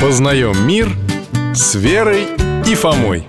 Познаем мир с Верой и Фомой.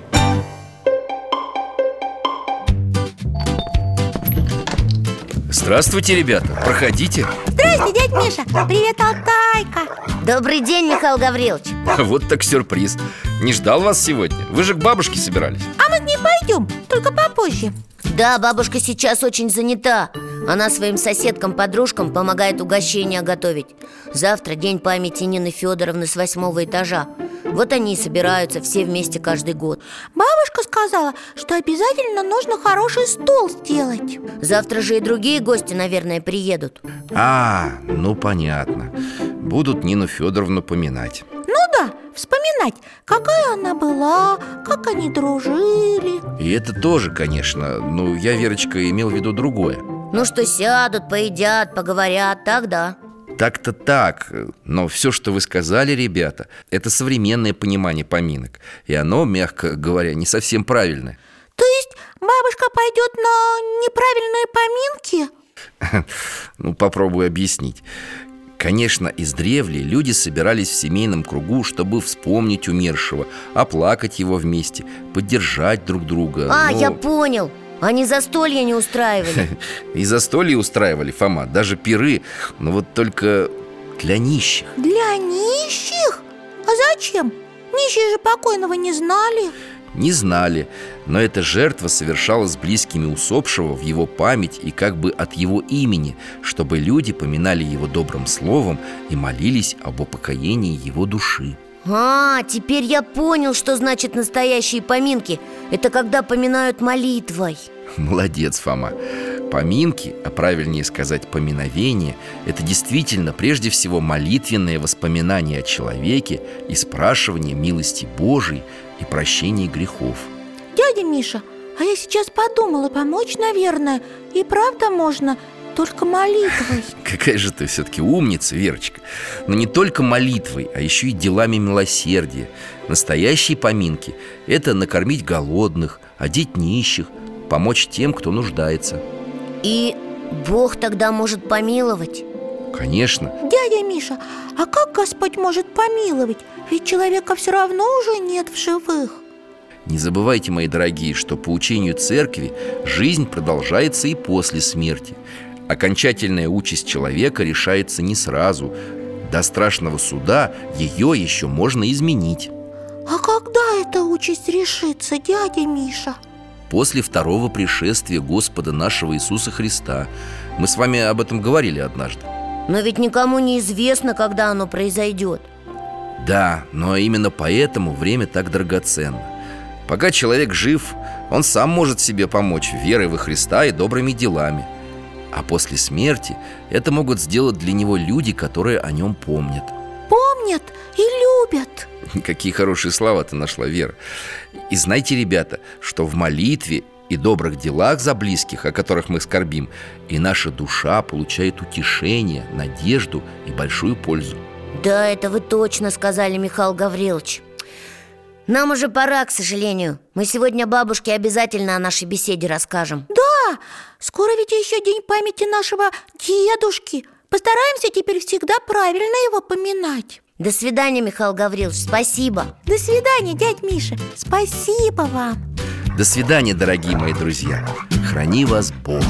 Здравствуйте, ребята, проходите. Здрасте, дядь Миша. Привет, Алтайка. Добрый день, Михаил Гаврилович. Вот так сюрприз. Не ждал вас сегодня. Вы же к бабушке собирались. А мы к ней пойдем, только попозже Да, бабушка сейчас очень занята. Она своим соседкам-подружкам помогает угощения готовить. Завтра день памяти Нины Федоровны с восьмого этажа. Вот они и собираются все вместе каждый год. Бабушка сказала, что обязательно нужно хороший стол сделать. Завтра же и другие гости, наверное, приедут. А, ну понятно. Будут Нину Федоровну поминать. Ну да, вспоминать, какая она была, как они дружили И это тоже, конечно. Ну, я, Верочка, имел в виду другое. Ну что, сядут, поедят, поговорят, так да. Так-то так, но все, что вы сказали, ребята Это современное понимание поминок. И оно, мягко говоря, не совсем правильное. То есть бабушка пойдет на неправильные поминки? Ну, попробую объяснить Конечно, издревле люди собирались в семейном кругу, чтобы вспомнить умершего, оплакать его вместе, поддержать друг друга А, но- я понял. Они застолья не устраивали. И застолья устраивали, Фома, даже пиры. Но вот только для нищих. Для нищих? А зачем? Нищие же покойного не знали Не знали, но эта жертва совершалась близкими усопшего в его память и как бы от его имени Чтобы люди поминали его добрым словом и молились об упокоении его души. А, теперь я понял, что значит настоящие поминки. Это когда поминают молитвой. Молодец, Фома Поминки, а правильнее сказать поминовение Это действительно прежде всего молитвенное воспоминание о человеке И спрашивание милости Божией и прощения грехов. Дядя Миша, а я сейчас подумала, помочь, наверное И правда можно, только молитвой. Какая же ты все-таки умница, Верочка. Но не только молитвой, а еще и делами милосердия. Настоящие поминки – это накормить голодных, одеть нищих Помочь тем, кто нуждается И Бог тогда может помиловать Конечно, Дядя Миша, а как Господь может помиловать? Ведь человека все равно уже нет в живых Не забывайте, мои дорогие, что по учению церкви жизнь продолжается и после смерти. Окончательная участь человека решается не сразу. До страшного суда ее еще можно изменить. А когда эта участь решится, дядя Миша? После второго пришествия Господа нашего Иисуса Христа. Мы с вами об этом говорили однажды. Но ведь никому не известно, когда оно произойдет Да, но именно поэтому время так драгоценно. Пока человек жив, он сам может себе помочь верой во Христа и добрыми делами. А после смерти это могут сделать для него люди, которые о нем помнят. Помнят и любят Какие хорошие слова ты нашла, Вера. И знайте, ребята, что в молитве и добрых делах за близких, о которых мы скорбим, и наша душа получает утешение, надежду и большую пользу. Да, это вы точно сказали, Михаил Гаврилович. Нам уже пора, к сожалению. Мы сегодня бабушке обязательно о нашей беседе расскажем. Да, скоро ведь еще день памяти нашего дедушки. Постараемся теперь всегда правильно его поминать До свидания, Михаил Гаврилович, спасибо До свидания, дядь Миша Спасибо вам До свидания, дорогие мои друзья. Храни вас Бог.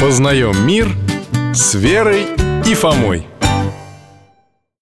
Познаем мир с Верой и Фомой